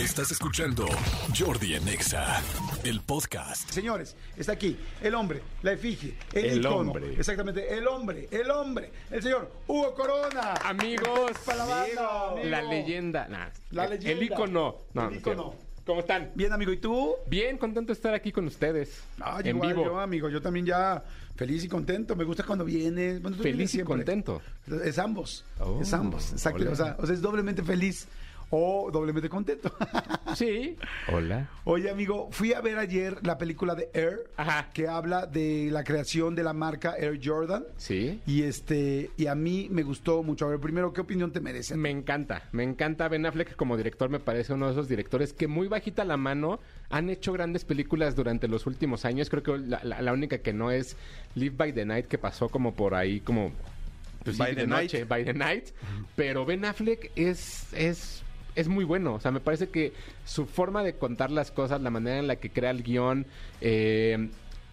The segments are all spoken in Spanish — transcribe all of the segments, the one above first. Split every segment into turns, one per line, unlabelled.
Estás escuchando Jordi en Exa, el podcast.
Señores, está aquí el hombre, la efigie, el,
El
icono.
hombre.
Exactamente, el hombre, el hombre, el señor Hugo Corona.
Amigos,
Para la banda, amigo.
la leyenda. nah,
La
el-
leyenda.
El ícono. No,
El
no es
ícono.
cierto. ¿Cómo están?
Bien, amigo, ¿y tú?
Bien, contento de estar aquí con ustedes.
Ah,
en
igual
vivo.
yo, amigo, yo también ya feliz y contento. Me gusta cuando vienes. Bueno, vienes
Feliz y contento.
Es ambos,
Oh,
es ambos, exacto.
hola.
O sea, o sea, es doblemente feliz o doblemente contento.
Sí. Hola.
Oye, amigo, fui a ver ayer la película de Air,
Ajá.
que habla de la creación de la marca Air Jordan.
Sí.
Y este, y a mí me gustó mucho. A ver, primero, ¿qué opinión te merece?
Me encanta, me encanta Ben Affleck como director, me parece uno de esos directores que muy bajita la mano han hecho grandes películas durante los últimos años. Creo que la, la- la única que no es Live by the Night, que pasó como por ahí, como pues, sí,
By
de
the
noche,
Night.
by the night. Pero Ben Affleck es, es, es muy bueno. O sea, me parece que su forma de contar las cosas, la manera en la que crea el guion, eh,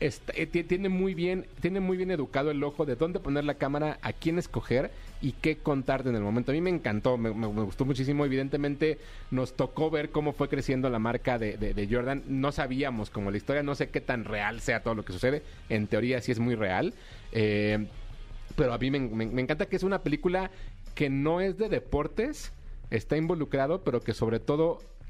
está- eh, ti- tiene muy bien, tiene muy bien educado el ojo de dónde poner la cámara, a quién escoger y qué contarte en el momento. A mí me encantó, me, gustó muchísimo. Evidentemente nos tocó ver cómo fue creciendo la marca de, de- de Jordan. No sabíamos como la historia, no sé qué tan real sea todo lo que sucede. En teoría sí es muy real. Eh, pero a mí me- me encanta que es una película que no es de deportes, está involucrado, pero que sobre todo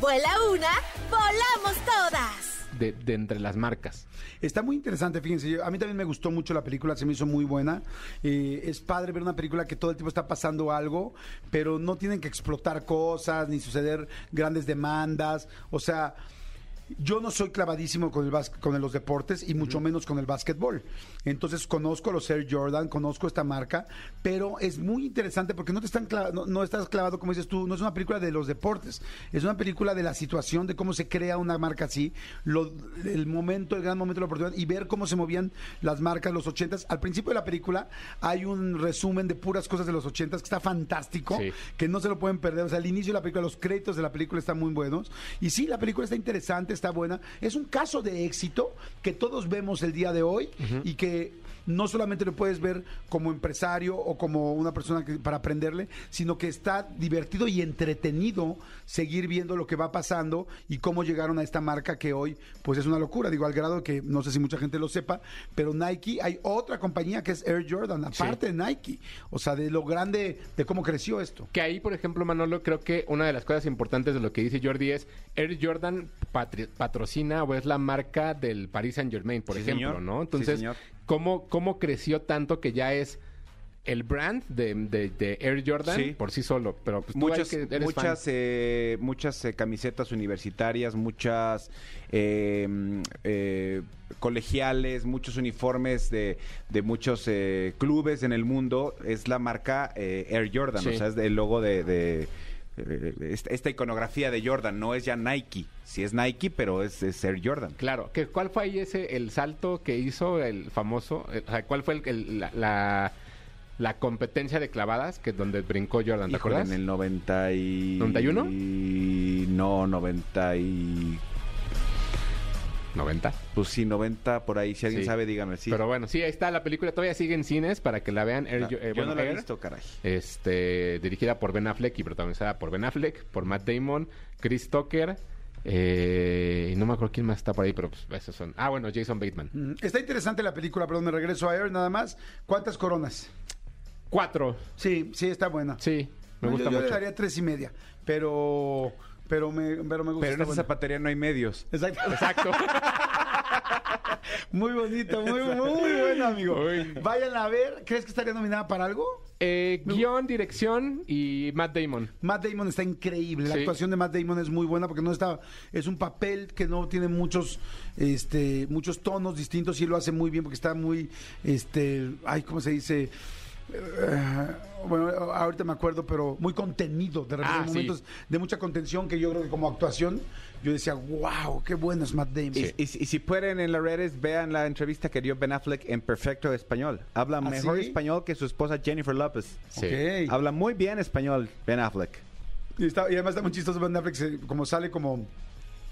Vuela una, volamos todas.
de, de entre las marcas.
Está muy interesante, fíjense. yo- a mí también me gustó mucho la película, se me hizo muy buena. Eh, es padre ver una película que todo el tiempo está pasando algo, pero no tienen que explotar cosas ni suceder grandes demandas. O sea. Yo no soy clavadísimo con, el bas- con los deportes y mucho menos con el básquetbol. Entonces conozco a los Air Jordan, conozco esta marca, pero es muy interesante porque no te están no, no estás clavado, como dices tú, no es una película de los deportes, es una película de la situación, de cómo se crea una marca así, lo- el momento, el gran momento de la oportunidad y ver cómo se movían las marcas los ochentas. Al principio de la película hay un resumen de puras cosas de los ochentas que está fantástico,
Sí.
que no se lo pueden perder. O sea, el inicio de la película, los créditos de la película están muy buenos. Y sí, la película está interesante, está buena. Es un caso de éxito que todos vemos el día de hoy y que no solamente lo puedes ver como empresario o como una persona que- para aprenderle, sino que está divertido y entretenido seguir viendo lo que va pasando y cómo llegaron a esta marca que hoy pues es una locura. Digo, al grado que no sé si mucha gente lo sepa, pero Nike, hay otra compañía que es Air Jordan, aparte de Nike. O sea, de lo grande, de cómo creció esto.
Que ahí, por ejemplo, Manolo, creo que una de las cosas importantes de lo que dice Jordi es Air Jordan patri- patrocina o es la marca del Paris Saint Germain, por
Sí,
ejemplo,
señor.
¿no?
Sí,
Entonces,
señor.
¿Cómo, ¿cómo creció tanto que ya es el brand de, de- de Air Jordan
Sí.
por sí solo? Pero pues,
muchas
eres
muchas
fan.
eh, muchas eh, camisetas universitarias muchas eh, eh, colegiales muchos uniformes de, de muchos eh, clubes en el mundo es la marca eh, Air Jordan
Sí.
o sea es el logo de, de, esta, esta iconografía de Jordan no es ya Nike sí es Nike pero es, es Air Jordan
Claro, que ¿cuál fue ahí ese el salto que hizo el famoso? eh, o sea, ¿cuál fue el, el- la, la, la competencia de clavadas que donde brincó Jordan? ¿Te
Híjole,
acuerdas?
en el 90 y...
¿91?
y- No, 90 y...
90.
Pues sí, 90 por ahí. Si alguien
Sí.
sabe, dígame. Sí.
Pero bueno, sí, ahí está la película. Todavía sigue en cines para que la vean. Air-
No,
eh,
yo
bueno,
no la he
Air,
visto, caray.
Este, dirigida por Ben Affleck y protagonizada por Ben Affleck, por Matt Damon, Chris Tucker. Eh, y no me acuerdo quién más está por ahí, pero pues esos son. Ah, bueno, Jason Bateman.
Mm, Está interesante la película, perdón, me regreso a Air nada más. ¿Cuántas coronas?
Cuatro.
Sí, sí, está buena.
Sí, me gusta
yo, yo
mucho.
le daría tres y media, pero pero me, pero me gusta.
Pero en esa
buena.
zapatería no hay medios.
Exacto.
Exacto.
Muy bonito, muy, muy bueno, amigo.
Uy.
Vayan a ver. ¿Crees que estaría nominada para algo?
Eh, guion, dirección y Matt Damon.
Matt Damon está increíble. La
Sí.
actuación de Matt Damon es muy buena porque no está. Es un papel que no tiene muchos, este, muchos tonos distintos y él lo hace muy bien porque está muy, este, ay, ¿cómo se dice? Eh, bueno, ahorita me acuerdo, pero muy contenido. De repente,
Ah, sí.
momentos de mucha contención que yo creo que como actuación, yo decía, wow, qué bueno es Matt Damon.
Y, y si- y si pueden en las redes, vean la entrevista que dio Ben Affleck en perfecto español. Habla
¿Ah,
mejor
sí?
español que su esposa Jennifer Lopez.
Sí.
Ok.
Habla muy bien español Ben Affleck.
Y, está- y además está muy chistoso Ben Affleck, como sale como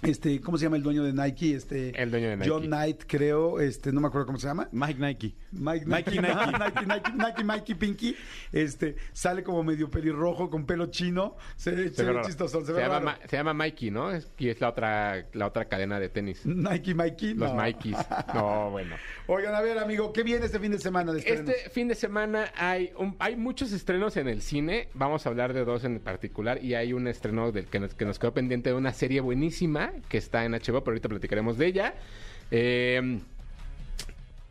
este, ¿cómo se llama el dueño de Nike? Este,
El dueño de Nike.
John Knight, creo, este, no me acuerdo cómo se llama.
Mike Nike.
Mike,
Nike,
Nike,
Nike.
Nike, Nike, Nike, Mikey Pinky, este, sale como medio pelirrojo con pelo chino, se, se
Se ve
chistoso, se,
Se
ve
llama,
raro.
Ma- se llama Mikey, ¿no? Es- y es la otra, la otra cadena de tenis.
Nike Mikey,
Los
no.
Mikeys. No, bueno.
Oigan, a ver, amigo, ¿qué viene este fin de semana de estrenos?
Este fin de semana hay un- hay muchos estrenos en el cine. Vamos a hablar de dos en particular. Y hay un estreno del que nos, que nos quedó pendiente de una serie buenísima que está en HBO, pero ahorita platicaremos de ella. Eh,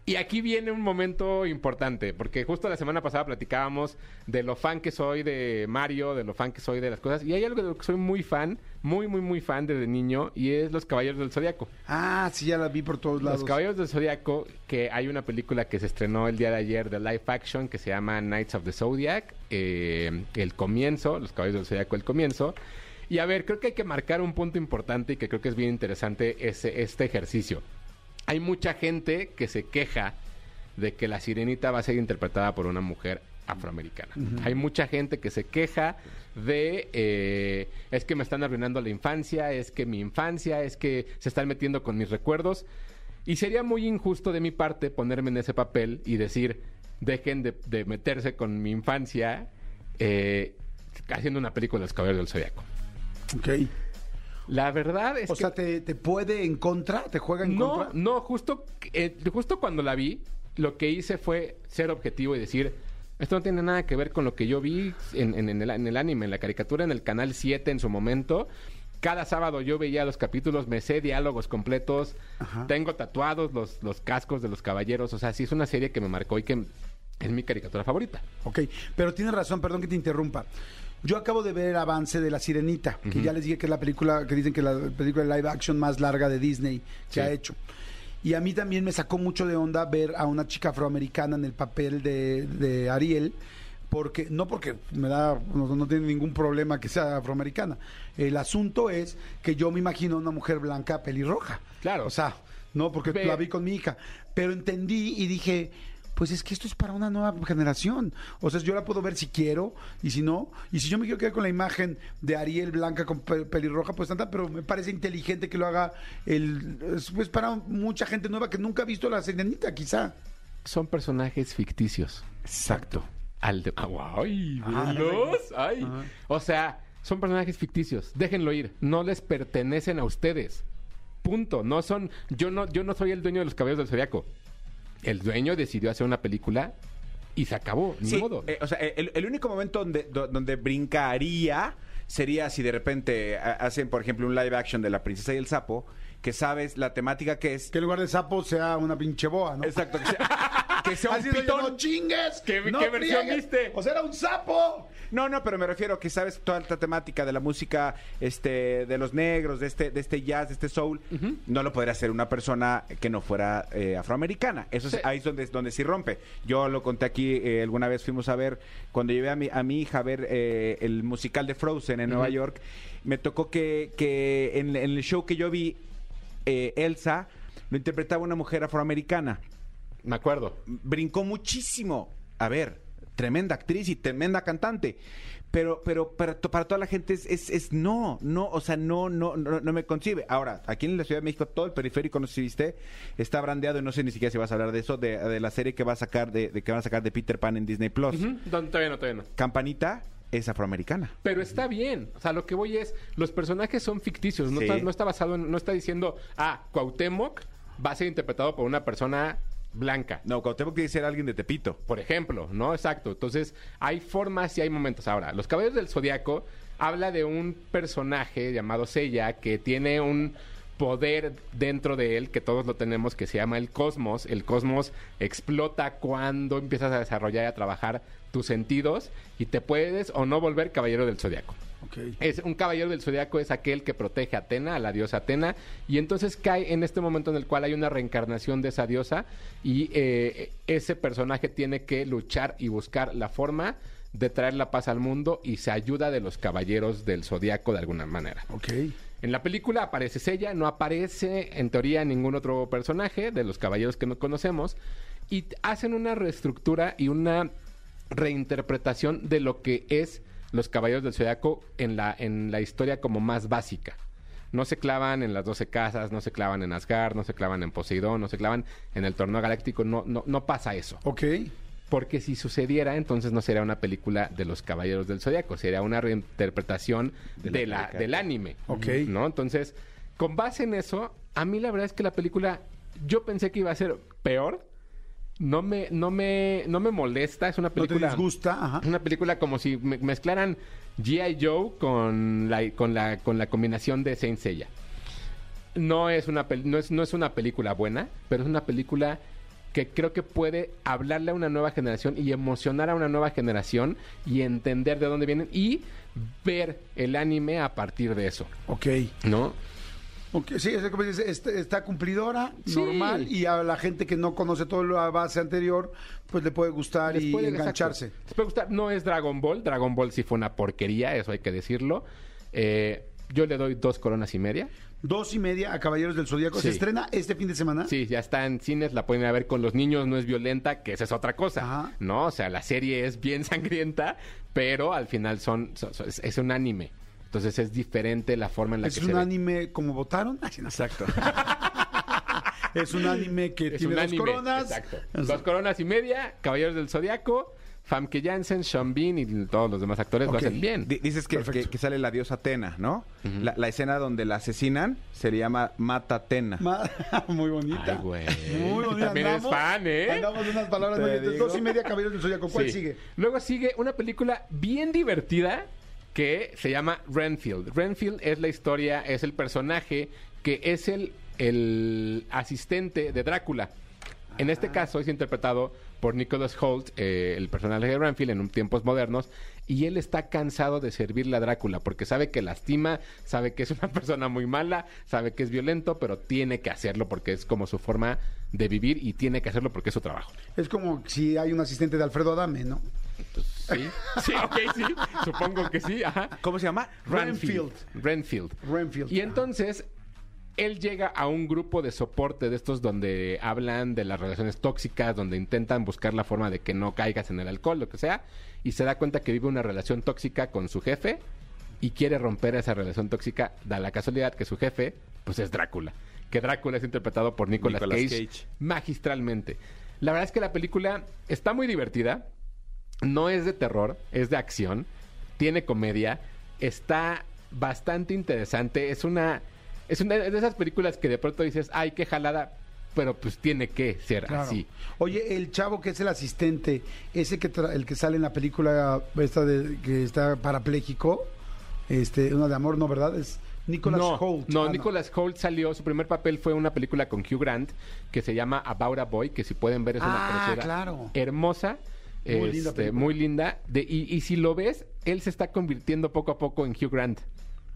y aquí viene un momento importante, porque justo la semana pasada platicábamos de lo fan que soy de Mario, de lo fan que soy de las cosas. Y hay algo de lo que soy muy fan, muy, muy, muy fan desde niño, y es Los Caballeros del Zodiaco.
Ah, sí, ya la vi por todos lados.
Los Caballeros del Zodiaco, que hay una película que se estrenó el día de ayer de live action que se llama Knights of the Zodiac, eh, el comienzo, Los Caballeros del Zodiaco, el comienzo. Y a ver, creo que hay que marcar un punto importante y que creo que es bien interesante ese, este ejercicio. Hay mucha gente que se queja de que la sirenita va a ser interpretada por una mujer afroamericana. Hay mucha gente que se queja de eh, es que me están arruinando la infancia, es que mi infancia, es que se están metiendo con mis recuerdos. Y sería muy injusto de mi parte ponerme en ese papel y decir, dejen de, de meterse con mi infancia eh, haciendo una película de los caballeros del zodiaco.
Ok.
La verdad es
O
que
sea, ¿te, te puede en contra? ¿Te juega en
no,
contra?
no, justo, eh, justo cuando la vi, lo que hice fue ser objetivo y decir, esto no tiene nada que ver con lo que yo vi en, en- en el, en el anime, en la caricatura, en el canal 7 en su momento. Cada sábado yo veía los capítulos, me sé diálogos completos,
Ajá.
tengo tatuados los, los cascos de los caballeros, o sea, sí es una serie que me marcó y que es mi caricatura favorita.
Ok, pero tienes razón, perdón que te interrumpa. Yo acabo de ver el avance de La Sirenita, que ya les dije que es la película, que dicen que la película de live action más larga de Disney que
Sí.
ha hecho. Y a mí también me sacó mucho de onda ver a una chica afroamericana en el papel de, de Ariel, porque no porque me da, no, no tiene ningún problema que sea afroamericana. El asunto es que yo me imagino una mujer blanca pelirroja.
Claro.
O sea, no porque la vi con mi hija, pero entendí y dije, pues es que esto es para una nueva generación. O sea, yo la puedo ver si quiero y si no. Y si yo me quiero quedar con la imagen de Ariel blanca con pe- pelirroja, pues tanta, pero me parece inteligente que lo haga el es, pues para mucha gente nueva que nunca ha visto la sirenita, quizá.
Son personajes ficticios.
Exacto.
Al de... Ah, ¡Ay!
Ah,
¡Ay!
Ajá.
O sea, son personajes ficticios. Déjenlo ir. No les pertenecen a ustedes. Punto. No son... Yo no, yo no soy el dueño de los caballeros del zodiaco. El dueño decidió hacer una película y se acabó. Ni
Sí,
modo.
eh, o sea, el, el único momento donde, do- donde brincaría sería si de repente ha- hacen, por ejemplo, un live action de La Princesa y el Sapo, que sabes la temática que es.
Que en lugar de sapo sea una pinche boa, ¿no?
Exacto, que sea, que sea un pitón.
no chingues.
¿Qué-
no
qué versión
friegues".
viste?
O sea, era un sapo.
No, no, pero me refiero que sabes toda esta temática de la música este, de los negros, de este, de este jazz, de este soul, no lo podría hacer una persona que no fuera eh, afroamericana. Eso es,
Sí.
ahí es donde, donde sí rompe. Yo lo conté aquí, eh, alguna vez fuimos a ver, cuando llevé a mi, a mi hija a ver eh, el musical de Frozen en Nueva York, me tocó que, que en, en el show que yo vi, Elsa lo interpretaba una mujer afroamericana
Me acuerdo.
brincó muchísimo. A ver, tremenda actriz y tremenda cantante. Pero, pero para, to- para toda la gente es, es, es no, no, o sea, no, no, no, no me concibe. Ahora, aquí en la Ciudad de México, todo el periférico, no sé si viste, está brandeado y no sé ni siquiera si vas a hablar de eso, de, de la serie que va a sacar, de, de que van a sacar de Peter Pan en Disney Plus.
Todavía no, todavía no.
Campanita es afroamericana.
Pero está bien. O sea, lo que voy es, los personajes son ficticios. No,
Sí.
está, no está basado en, no está diciendo, ah, Cuauhtémoc va a ser interpretado por una persona blanca.
No, Cuauhtémoc tiene que ser alguien de Tepito.
Por ejemplo, ¿no? Exacto. Entonces, hay formas y hay momentos. Ahora, los caballeros del zodiaco habla de un personaje llamado Seiya que tiene un poder dentro de él que todos lo tenemos que se llama el cosmos. El cosmos explota cuando empiezas a desarrollar y a trabajar tus sentidos y te puedes o no volver caballero del zodiaco. Es un caballero del zodiaco es aquel que protege a Atena, a la diosa Atena, y entonces cae en este momento en el cual hay una reencarnación de esa diosa y eh, ese personaje tiene que luchar y buscar la forma de traer la paz al mundo y se ayuda de los caballeros del zodiaco de alguna manera.
Ok.
En la película aparece ella, no aparece en teoría ningún otro personaje de los caballeros que no conocemos y hacen una reestructura y una reinterpretación de lo que es los caballeros del zodiaco en la en la historia como más básica. No se clavan en las 12 casas, no se clavan en Asgard, no se clavan en Poseidón, no se clavan en el torneo galáctico, no no no pasa eso.
Ok.
Porque si sucediera, entonces no sería una película de los Caballeros del Zodiaco, sería una reinterpretación
De
de
la
del anime.
Ok.
¿No? Entonces, con base en eso, a mí la verdad es que la película, yo pensé que iba a ser peor. No me, no me, no me molesta, es una
No te
película.
disgusta, ajá.
Una película como si me- mezclaran G.I. Joe con la, con la, con la combinación de Saint Seiya. No es, una pel- no, es, no es una película buena, pero es una película que creo que puede hablarle a una nueva generación y emocionar a una nueva generación y entender de dónde vienen y ver el anime a partir de eso,
Ok.
¿no?
Ok, Sí, es como dices, está, está cumplidora,
Sí.
normal, y a la gente que no conoce todo la base anterior, pues le puede gustar
Les
y
puede-
engancharse.
exacto. Les puede gustar. No es Dragon Ball. Dragon Ball sí fue una porquería, eso hay que decirlo. Eh, yo le doy dos coronas y media.
Dos y media a Caballeros del Zodíaco. ¿Se estrena este fin de semana?
Sí, ya está en cines, la pueden ir a ver con los niños, no es violenta, que esa es otra cosa.
Ajá.
No, o sea, la serie es bien sangrienta, pero al final son, son- es un anime. Entonces es diferente la forma en la
¿Es
que
un
se ve.
anime como votaron?
Exacto.
Es un anime que
Es
tiene
un
dos
anime,
coronas.
Exacto.
Es-
Dos coronas y media, Caballeros del Zodiaco, Famke Janssen, Sean Bean y todos los demás actores lo hacen bien.
Di- Dices que, que- que sale la diosa Atena, ¿no? la, la escena donde la asesinan se llama Mata Atena.
Ma- Muy bonita.
Ay, güey.
Muy bonita.
También fan, ¿eh?
Andamos de unas palabras
Te
muy bonitas.
digo.
Dos y media Caballeros del Zodíaco. ¿Cuál
Sí.
sigue?
Luego sigue una película bien divertida que se llama Renfield. Renfield es la historia, es el personaje que es el, el asistente de Drácula. En este caso es interpretado por Nicholas Holt, eh, el personaje de Renfield en un tiempos modernos, y él está cansado de servirle a Drácula porque sabe que lastima, sabe que es una persona muy mala, sabe que es violento, pero tiene que hacerlo porque es como su forma de vivir y tiene que hacerlo porque es su trabajo.
Es como si hay un asistente de Alfredo Adame, ¿no?
Sí, sí, ok, sí. Supongo que sí, ajá.
¿Cómo se llama?
Renfield. Renfield.
Renfield.
Y entonces, él llega a un grupo de soporte de estos donde hablan de las relaciones tóxicas, donde intentan buscar la forma de que no caigas en el alcohol, lo que sea, y se da cuenta que vive una relación tóxica con su jefe y quiere romper esa relación tóxica. Da la casualidad que su jefe, pues es Drácula. Que Drácula es interpretado por Nicolas,
Nicolas
Cage,
Cage.
magistralmente. La verdad es que la película está muy divertida. No es de terror, es de acción. Tiene comedia. Está bastante interesante. Es una. Es una de esas películas que de pronto dices, ay, qué jalada. Pero pues tiene que ser
Claro.
así.
Oye, el chavo que es el asistente, ese que tra- el que sale en la película esta de que está parapléjico, este, una de amor, no, ¿verdad? Es Nicholas
no,
Holt.
no,
Ah,
Nicholas Holt salió, su primer papel fue una película con Hugh Grant que se llama About a Boy, que si pueden ver es una
Ah, claro.
hermosa,
Muy linda
este, muy linda. De, y, y si lo ves, él se está convirtiendo poco a poco en Hugh Grant.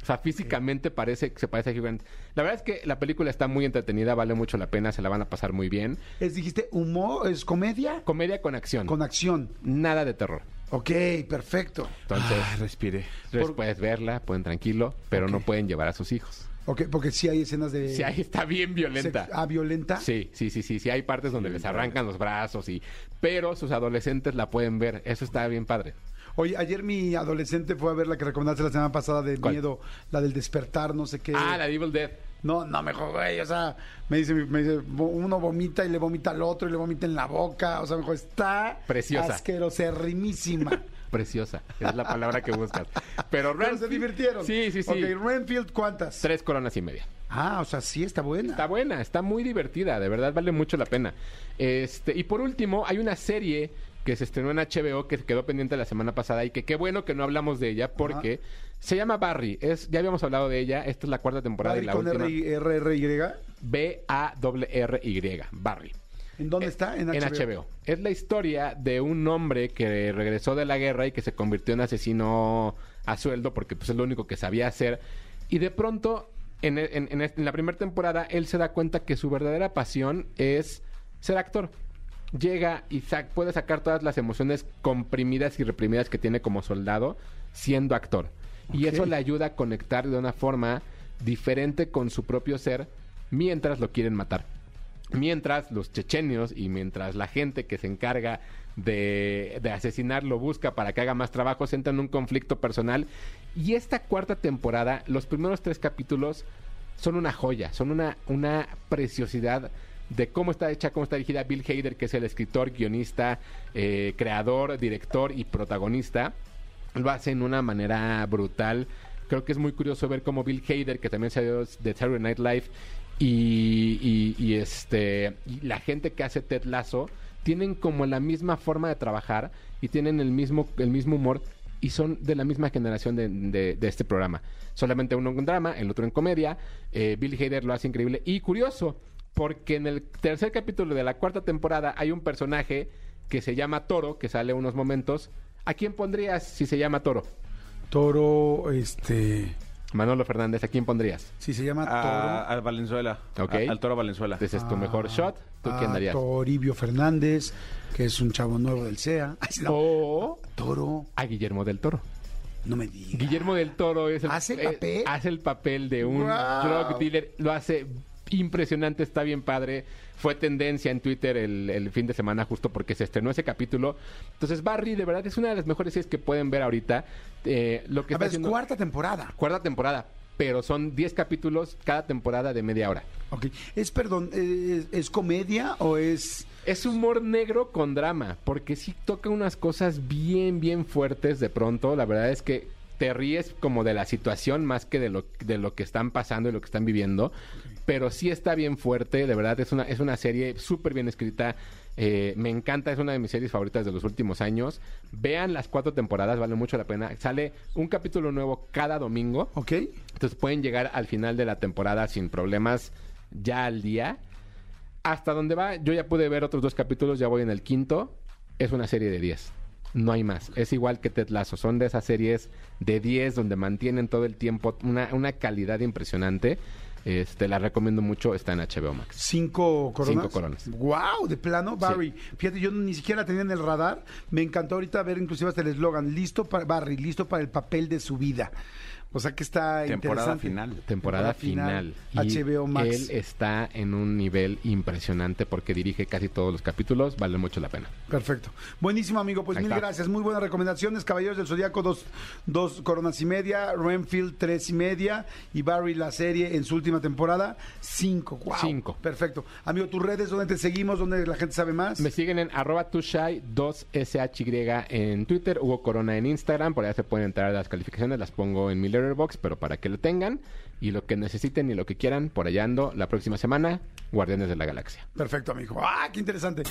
O sea, físicamente parece que se parece a Hugh Grant. La verdad es que la película está muy entretenida, vale mucho la pena, se la van a pasar muy bien.
Es, dijiste, humor, es comedia
Comedia con acción,
con acción.
nada de terror.
Ok, perfecto.
Entonces,
Ah, respire.
pueden verla, pueden tranquilo, pero no pueden llevar a sus hijos.
Ok, porque sí hay escenas de...
Si ahí está bien violenta.
ah, violenta.
Sí, sí, sí, sí, sí, hay partes donde les arrancan los brazos y pero sus adolescentes la pueden ver, eso está bien padre.
Oye, ayer mi adolescente fue a ver la que recomendaste la semana pasada de
¿Cuál?
miedo, la del despertar, no sé qué.
Ah, la Evil Dead.
No, no, mejor, güey, o sea, me dice, me dice, uno vomita y le vomita al otro y le vomita en la boca, o sea, mejor está
Preciosa.
asqueroserrimísima.
Preciosa, es la palabra que buscas. Pero
Pero se
Renfield-
divirtieron.
Sí, sí, sí.
Ok, Renfield, ¿cuántas?
Tres coronas y media.
Ah, o sea, sí está buena.
Está buena, está muy divertida, de verdad vale mucho la pena. Este, y por último, hay una serie que se estrenó en HBO, que quedó pendiente la semana pasada y que qué bueno que no hablamos de ella porque se llama Barry. Es, ya habíamos hablado de ella, esta es la cuarta temporada
Barry
y la
con
última.
R, y- R, R, Y.
B-A-R-R-Y, Barry.
¿En dónde está? En
En
HBO.
Es la historia de un hombre que regresó de la guerra y que se convirtió en asesino a sueldo porque pues, es lo único que sabía hacer. Y de pronto, en, en- en- en la primera temporada, él se da cuenta que su verdadera pasión es ser actor. Llega y puede sacar todas las emociones comprimidas y reprimidas que tiene como soldado siendo actor. Y eso le ayuda a conectar de una forma diferente con su propio ser mientras lo quieren matar. Mientras los chechenios y mientras la gente que se encarga de, de asesinar lo busca para que haga más trabajo, se entra en un conflicto personal. Y esta cuarta temporada, los primeros tres capítulos son una joya, son una, una preciosidad de cómo está hecha, cómo está dirigida Bill Hader, que es el escritor, guionista, eh, creador, director y protagonista. Lo hace en una manera brutal. Creo que es muy curioso ver cómo Bill Hader, que también salió de Saturday Night Live, y, este la gente que hace Ted Lasso tienen como la misma forma de trabajar y tienen el mismo el mismo humor y son de la misma generación de este programa. Solamente uno en drama, el otro en comedia. Eh, Bill Hader lo hace increíble y curioso porque en el tercer capítulo de la cuarta temporada hay un personaje que se llama Toro que sale unos momentos. ¿A quién pondrías si se llama Toro?
Toro, este.
Manolo Fernández, ¿a quién pondrías?
Si se llama
A-
Toro.
al Valenzuela.
Ok.
A- al Toro Valenzuela.
Ese es tu mejor shot. ¿Tú
a
quién darías?
Toribio Fernández, que es un chavo nuevo del CEA. Ay, sí, no.
O
Toro,
a Guillermo del Toro.
no me digas.
Guillermo del Toro es el,
¿Hace el
eh,
papel?
hace el papel de un drug dealer. Lo hace impresionante, está bien padre. Fue tendencia en Twitter el, el fin de semana justo porque se estrenó ese capítulo. Entonces Barry de verdad es una de las mejores series que pueden ver ahorita. Eh, lo que
A
está
ver, es cuarta temporada.
cuarta temporada, pero son 10 capítulos cada temporada de media hora.
Ok. Es, perdón, eh, ¿es, es comedia o es...?
Es humor negro con drama, porque sí toca unas cosas bien, bien fuertes de pronto. La verdad es que te ríes como de la situación más que de lo, de lo que están pasando y lo que están viviendo. Pero sí está bien fuerte, de verdad es una, es una serie súper bien escrita. Eh, me encanta, es una de mis series favoritas de los últimos años. Vean las cuatro temporadas, vale mucho la pena. Sale un capítulo nuevo cada domingo.
¿Ok?
Entonces pueden llegar al final de la temporada sin problemas ya al día. Hasta donde va, yo ya pude ver otros dos capítulos, ya voy en el quinto. Es una serie de 10. No hay más. Es igual que Ted Lasso. Son de esas series de 10 donde mantienen todo el tiempo una, una calidad impresionante. Este, la recomiendo mucho. Está en HBO Max.
Cinco coronas.
Cinco coronas.
Wow, de plano, Barry. Fíjate, yo ni siquiera la tenía en el radar. Me encantó ahorita ver inclusive hasta el eslogan, listo para Barry, listo para el papel de su vida. O sea que está
Temporada
interesante.
final.
Temporada final. Y
HBO Max.
Él está en un nivel impresionante porque dirige casi todos los capítulos. Vale mucho la pena.
Perfecto. Buenísimo, amigo. Pues
Ahí
mil
está.
gracias. Muy buenas recomendaciones. Caballeros del Zodíaco, dos, dos coronas y media. Renfield, tres y media. Y Barry, la serie en su última temporada, cinco. Wow.
Cinco.
Perfecto. Amigo, tus redes, ¿dónde te seguimos? ¿Dónde la gente sabe más?
Me siguen en arroba tushai 2SHY en Twitter, Hugo Corona en Instagram, por allá se pueden entrar a las calificaciones, las pongo en mi letterbox, pero para que lo tengan y lo que necesiten y lo que quieran, por allá ando la próxima semana, Guardianes de la Galaxia.
Perfecto, amigo. ¡Ah, qué interesante!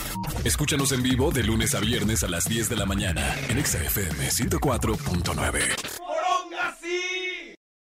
Escúchanos en vivo de lunes a viernes a las 10 de la mañana en Exa FM 104.9.